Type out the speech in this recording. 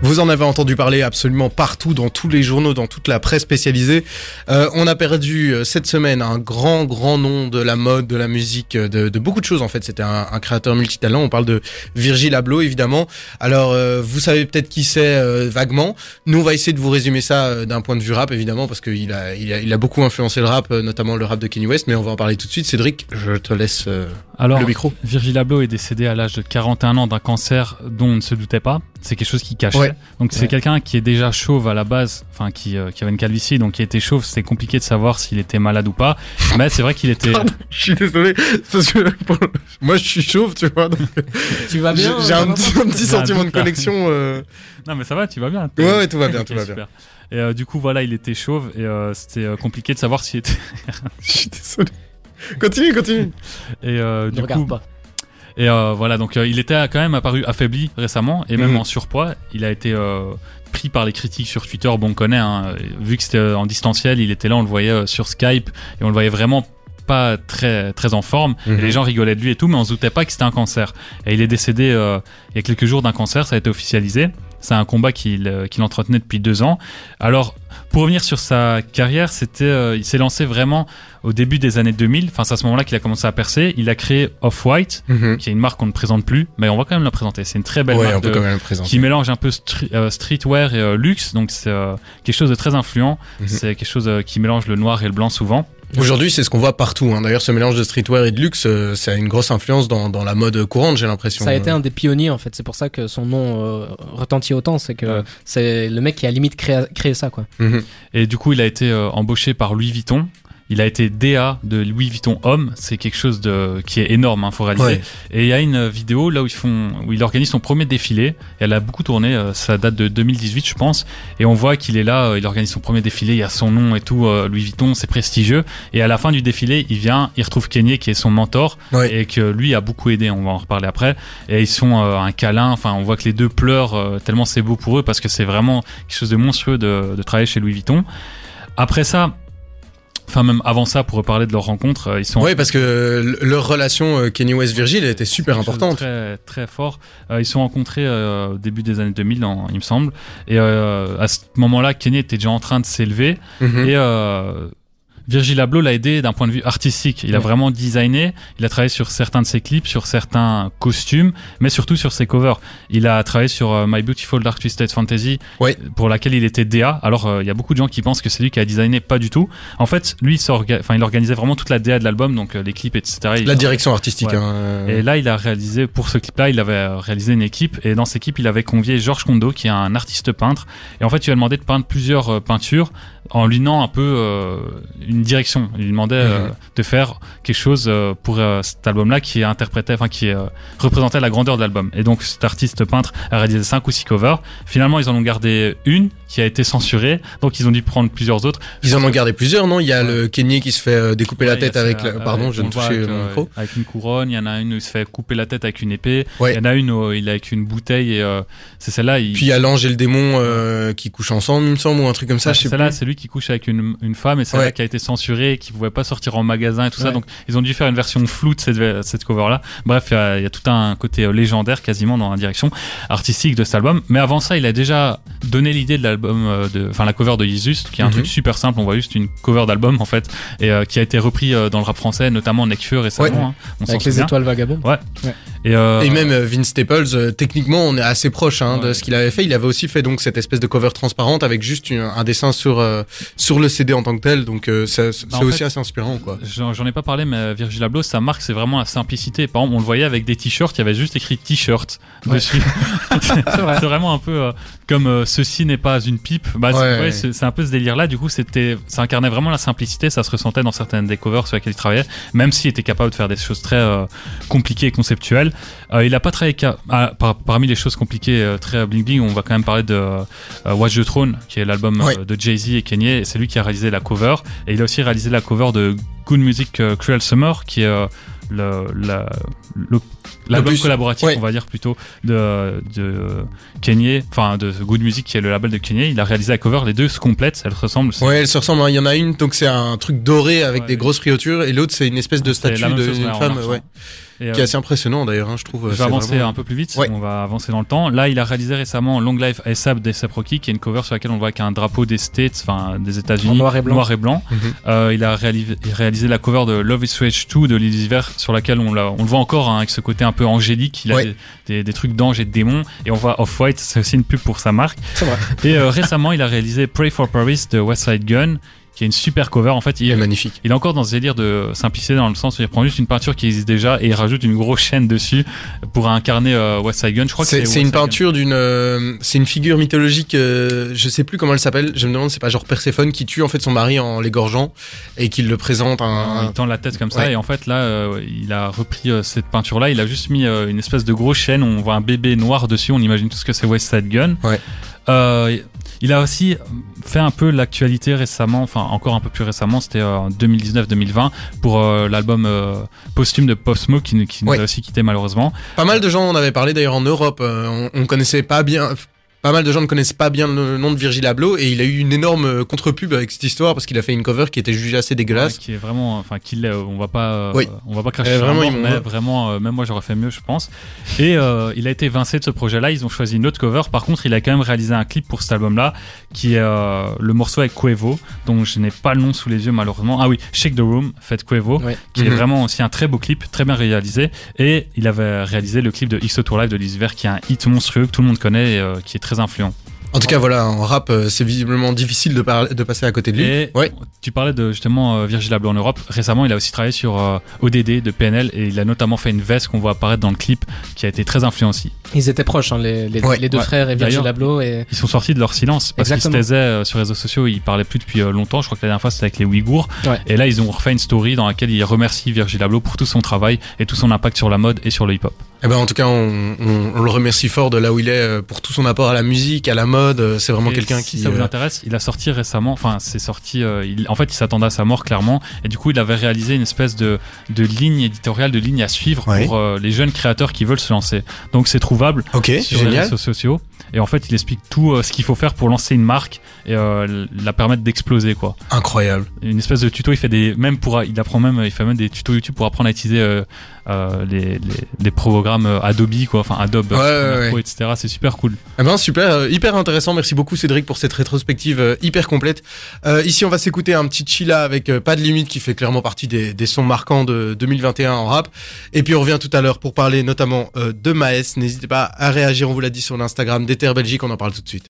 Vous en avez entendu parler absolument partout, dans tous les journaux, dans toute la presse spécialisée. Euh, on a perdu euh, cette semaine un grand, grand nom de la mode, de la musique, euh, de, de beaucoup de choses en fait. C'était un, un, créateur multitalent. On parle de Virgil Abloh évidemment. Alors euh, vous savez peut-être qui c'est euh, vaguement. Nous on va essayer de vous résumer ça d'un point de vue rap évidemment parce qu'il a, il a, il a beaucoup influencé le rap, notamment le rap de Kanye West. Mais on va en parler tout de suite. Cédric, je te laisse Alors, le micro. Virgil Abloh est décédé à l'âge de 41 ans d'un cancer dont on ne se doutait pas. C'est quelque chose qui cachait. Ouais. Donc c'est Ouais. quelqu'un qui est déjà chauve à la base, enfin qui, euh, qui avait une calvitie, donc qui était chauve. C'était compliqué de savoir s'il était malade ou pas. Mais c'est vrai qu'il était. Pardon, je suis désolé parce que pour- moi je suis chauve, tu vois. donc Tu vas J'ai bien j'ai un petit, un petit J'ai un sentiment de connexion. euh, Non mais ça va, tu vas bien. Ouais, ouais, tout va bien, tout va bien. Et euh, du coup voilà, il était chauve et euh, c'était compliqué de savoir s'il était. Je suis désolé. Continue, continue. Et euh, Ne du regarde coup, pas. Et euh, voilà, donc euh, il était quand même apparu affaibli récemment et même Mhm. en surpoids. Il a été euh, pris par les critiques sur Twitter. Bon, on connaît, hein, vu que c'était en distanciel, il était là, on le voyait sur Skype et on le voyait vraiment pas très très en forme Mhm. et les gens rigolaient de lui et tout mais on se doutait pas que c'était un cancer et il est décédé euh, il y a quelques jours d'un cancer ça a été officialisé c'est un combat qu'il euh, qu'il entretenait depuis deux ans alors pour revenir sur sa carrière c'était euh, il s'est lancé vraiment au début des années 2000 enfin c'est à ce moment là qu'il a commencé à percer il a créé Off-White qui est une marque qu'on ne présente plus, mais on va quand même la présenter. C'est une très belle Ouais, marque de- quand même qui mélange un peu euh, streetwear et euh, luxe, donc c'est quelque chose de très influent. Mhm. C'est quelque chose qui mélange le noir et le blanc souvent. Aujourd'hui, c'est ce qu'on voit partout. hein. D'ailleurs, ce mélange de streetwear et de luxe, euh, ça a une grosse influence dans, dans la mode courante, j'ai l'impression. Ça a été un des pionniers en fait, c'est pour ça que son nom euh, retentit autant, c'est que Ouais. c'est le mec qui a limite créé, créé ça quoi. Mhm. Et du coup, il a été euh, embauché par Louis Vuitton. Il a été DA de Louis Vuitton Homme. C'est quelque chose de qui est énorme, hein, faut réaliser. Ouais. Et il y a une vidéo là où ils font, où il organise son premier défilé. Elle a beaucoup tourné. euh, ça date de 2018, je pense. Et on voit qu'il est là. euh, il organise son premier défilé. Il y a son nom et tout. euh, Louis Vuitton, c'est prestigieux. Et à la fin du défilé, il vient, il retrouve Kanye qui est son mentor Ouais. et que lui a beaucoup aidé. On va en reparler après. Et ils sont un câlin. Enfin, on voit que les deux pleurent tellement c'est beau pour eux parce que c'est vraiment quelque chose de monstrueux de, de travailler chez Louis Vuitton. Après ça. Enfin, même avant ça, pour reparler de leur rencontre, euh, ils sont Ouais, parce que le- leur relation euh, Kenny West Virgil était super importante. Très, très fort. Euh, ils sont rencontrés euh, au début des années 2000, en- il me semble. Et euh, à ce moment-là, Kenny était déjà en train de s'élever. Mhm. Et euh, Virgil Abloh l'a aidé d'un point de vue artistique. Il a vraiment designé. Il a travaillé sur certains de ses clips, sur certains costumes, mais surtout sur ses covers. Il a travaillé sur euh, My Beautiful Dark Twisted Fantasy, Ouais. pour laquelle il était DA. Alors, euh, il y a beaucoup de gens qui pensent que c'est lui qui a designé, pas du tout. En fait, lui, il, il organisait vraiment toute la DA de l'album, donc euh, les clips, etc. Il- La direction artistique. Ouais. hein, euh, et là, il a réalisé, pour ce clip-là, il avait euh, réalisé une équipe. Et dans cette équipe, il avait convié Georges Kondo, qui est un artiste peintre. Et en fait, il lui a demandé de peindre plusieurs euh, peintures en lui donnant un peu euh, une direction. Il lui demandait euh, Mhm. de faire quelque chose euh, pour cet album-là qui interprétait, enfin, qui représentait la grandeur de l'album. Et donc, cet artiste peintre a réalisé cinq ou six covers. Finalement, ils en ont gardé une qui a été censurée. Donc, ils ont dû prendre plusieurs autres. Ils en ont gardé plusieurs, non? Il y a le Kenny qui se fait découper la Ouais, tête avec la... Pardon, je toucher avec, mon micro. Avec une couronne, il y en a une où il se fait couper la tête avec une épée. Ouais. Il y en a une où il est avec une bouteille et c'est celle-là. Il... Puis il y a l'ange et le démon qui couchent ensemble, il me semble, ou un truc comme ça, Ouais, je sais celle-là, c'est lui qui couche avec une, une femme et celle-là Ouais. qui a été censurée, qui pouvait pas sortir en magasin et tout ça. Ouais. Donc, ils ont dû faire une version floue de cette, cette cover-là. Bref, il y, a, il y a tout un côté euh, légendaire quasiment dans la direction artistique de cet album. Mais avant ça, il a déjà donné l'idée de l'album, euh, de, enfin la cover de Jesus, qui est un Mhm. truc super simple. On voit juste une cover d'album en fait, et euh, qui a été repris dans le rap français, notamment Nekfeu récemment. Ouais. hein. on Avec les souvient. étoiles vagabondes. Et, euh, Et même euh, Vince Staples, euh, techniquement, on est assez proche hein, de ce qu'il avait fait. Il avait aussi fait donc cette espèce de cover transparente avec juste une- un dessin sur euh, sur le CD en tant que tel. Donc euh, c'est Bah, en aussi fait- assez inspirant, quoi. J'en ai pas parlé, mais Virgil Abloh, sa marque, c'est vraiment la simplicité. Par exemple, on le voyait avec des t-shirts, il y avait juste écrit t-shirt Ouais. dessus. C'est vrai. c'est vraiment un peu euh, comme euh, ceci n'est pas une pipe. Bah, c'est- Ouais. ouais, c'est c'est un peu ce délire-là. Du coup, c'était, ça incarnait vraiment la simplicité. Ça se ressentait dans certaines des covers sur lesquelles il travaillait, même s'il était capable de faire des choses très euh, compliquées et conceptuelles. Euh, il a pas travaillé qu'à- ah, par- parmi les choses compliquées, euh, très bling bling. On va quand même parler de euh, Watch the Throne, qui est l'album de Jay Z et Kanye. C'est lui qui a réalisé la cover. Et il a aussi réalisé la cover de Good Music Cruel Summer, qui est le, la, le- l'album collaboratif, ouais. on va dire plutôt, de, de Kanye, enfin de Good Music, qui est le label de Kanye. Il a réalisé la cover, les deux se complètent, elles se ressemblent. Ouais, elles se ressemblent. hein. Il y en a une, donc c'est un truc doré avec Ouais. des grosses friotures, et l'autre c'est une espèce de statue d'une femme. Ouais. Et, qui est euh, assez impressionnant d'ailleurs, hein, je trouve. je vais avancer vraiment- un peu plus vite, Ouais. on va avancer dans le temps. Là, il a réalisé récemment Long Life ASAP d'ASAP Rocky, qui est une cover sur laquelle on voit qu'un drapeau des States, enfin des États-Unis, noir et blanc. Noir et blanc. Mhm. Euh, il a réalisé, réalisé la cover de Love is Strange 2 de Lily sur laquelle on, l'a- on le voit encore hein, avec ce côté un peu angélique. Il a Ouais. des, des- des trucs d'anges et de démons. Et on voit Off-White, c'est aussi une pub pour sa marque. Vrai. Et euh, récemment, il a réalisé Pray for Paris de West Side Gun, qui est une super cover. En fait, Il est magnifique. il est encore dans ce délire de simplicité dans le sens où il prend juste une peinture qui existe déjà et il rajoute une grosse chaîne dessus pour incarner euh, West Side Gun. Je crois que C'est c'est c'est une peinture d'une, euh, c'est une figure mythologique. euh, je sais plus comment elle s'appelle. Je me demande, c'est pas genre Perséphone qui tue en fait son mari en l'égorgeant et qui le présente un. Il tend la tête comme ça Ouais. et en fait là euh, il a repris cette peinture là il a juste mis une espèce de grosse chaîne on voit un bébé noir dessus on imagine tout ce que c'est West Side Gun Ouais. Euh, il a aussi fait un peu l'actualité récemment enfin encore un peu plus récemment c'était euh, en 2019-2020 pour euh, l'album euh, posthume de Pop Smoke qui, qui nous a aussi quitté malheureusement Pas mal de gens en avaient parlé d'ailleurs en Europe. euh, on, on connaissait pas bien. Pas mal de gens ne connaissent pas bien le nom de Virgil Abloh et il a eu une énorme euh, contre-pub avec cette histoire parce qu'il a fait une cover qui était jugée assez dégueulasse. Ouais, qui est vraiment enfin qui l'est, on va pas euh, Oui. on va pas cracher Euh, vraiment, mais vraiment euh, même moi j'aurais fait mieux je pense et euh, il a été évincé de ce projet là ils ont choisi une autre cover par contre il a quand même réalisé un clip pour cet album là qui est euh, le morceau avec Quavo dont je n'ai pas le nom sous les yeux malheureusement ah oui Shake the Room fait Quavo Ouais. qui est Mhm. vraiment aussi un très beau clip très bien réalisé et il avait réalisé le clip de XO Tour Live de Lucifer qui est un hit monstrueux que tout le monde connaît et euh, qui est très influent En tout cas, voilà, en rap, euh, c'est visiblement difficile de, par- de passer à côté de lui. Et Ouais. tu parlais de justement euh, Virgil Abloh en Europe. Récemment, il a aussi travaillé sur euh, ODD de PNL et il a notamment fait une veste qu'on voit apparaître dans le clip qui a été très influencé. Ils étaient proches, hein, les, les, Ouais. les deux Ouais. frères et Virgil Abloh. Et... Ils sont sortis de leur silence parce qu'ils se taisaient euh, sur les réseaux sociaux. Ils parlaient plus depuis euh, longtemps. Je crois que la dernière fois c'était avec les Ouïghours. Ouais. Et là, ils ont refait une story dans laquelle ils remercient Virgil Abloh pour tout son travail et tout son impact sur la mode et sur le hip-hop. Eh ben, en tout cas, on, on- on le remercie fort de là où il est euh, pour tout son apport à la musique, à la mode. euh, C'est vraiment quelqu'un si qui. ça vous euh, intéresse, il a sorti récemment, enfin c'est sorti, euh, il, en fait il s'attendait à sa mort clairement, et du coup il avait réalisé une espèce de, de ligne éditoriale, de ligne à suivre Ouais. pour euh, les jeunes créateurs qui veulent se lancer. Donc c'est trouvable Ok, sur les réseaux sociaux, et en fait il explique tout euh, ce qu'il faut faire pour lancer une marque et la permettre d'exploser quoi. Incroyable. Une espèce de tuto, il fait des, même pour, il apprend même, il fait même des tutos YouTube pour apprendre à utiliser les, les, les programmes euh, Adobe quoi, enfin Adobe, Ouais, Premiere ouais, Pro, ouais. etc. C'est super cool. Eh ben super, euh, hyper intéressant. Merci beaucoup Cédric pour cette rétrospective euh, hyper complète. Euh, ici, on va s'écouter un petit Chilla avec Pas de limite qui fait clairement partie des, des sons marquants de 2021 en rap. Et puis on revient tout à l'heure pour parler notamment euh, de Maes. N'hésitez pas à réagir, on vous l'a dit sur l'Instagram d'Ether Belgique, on en parle tout de suite.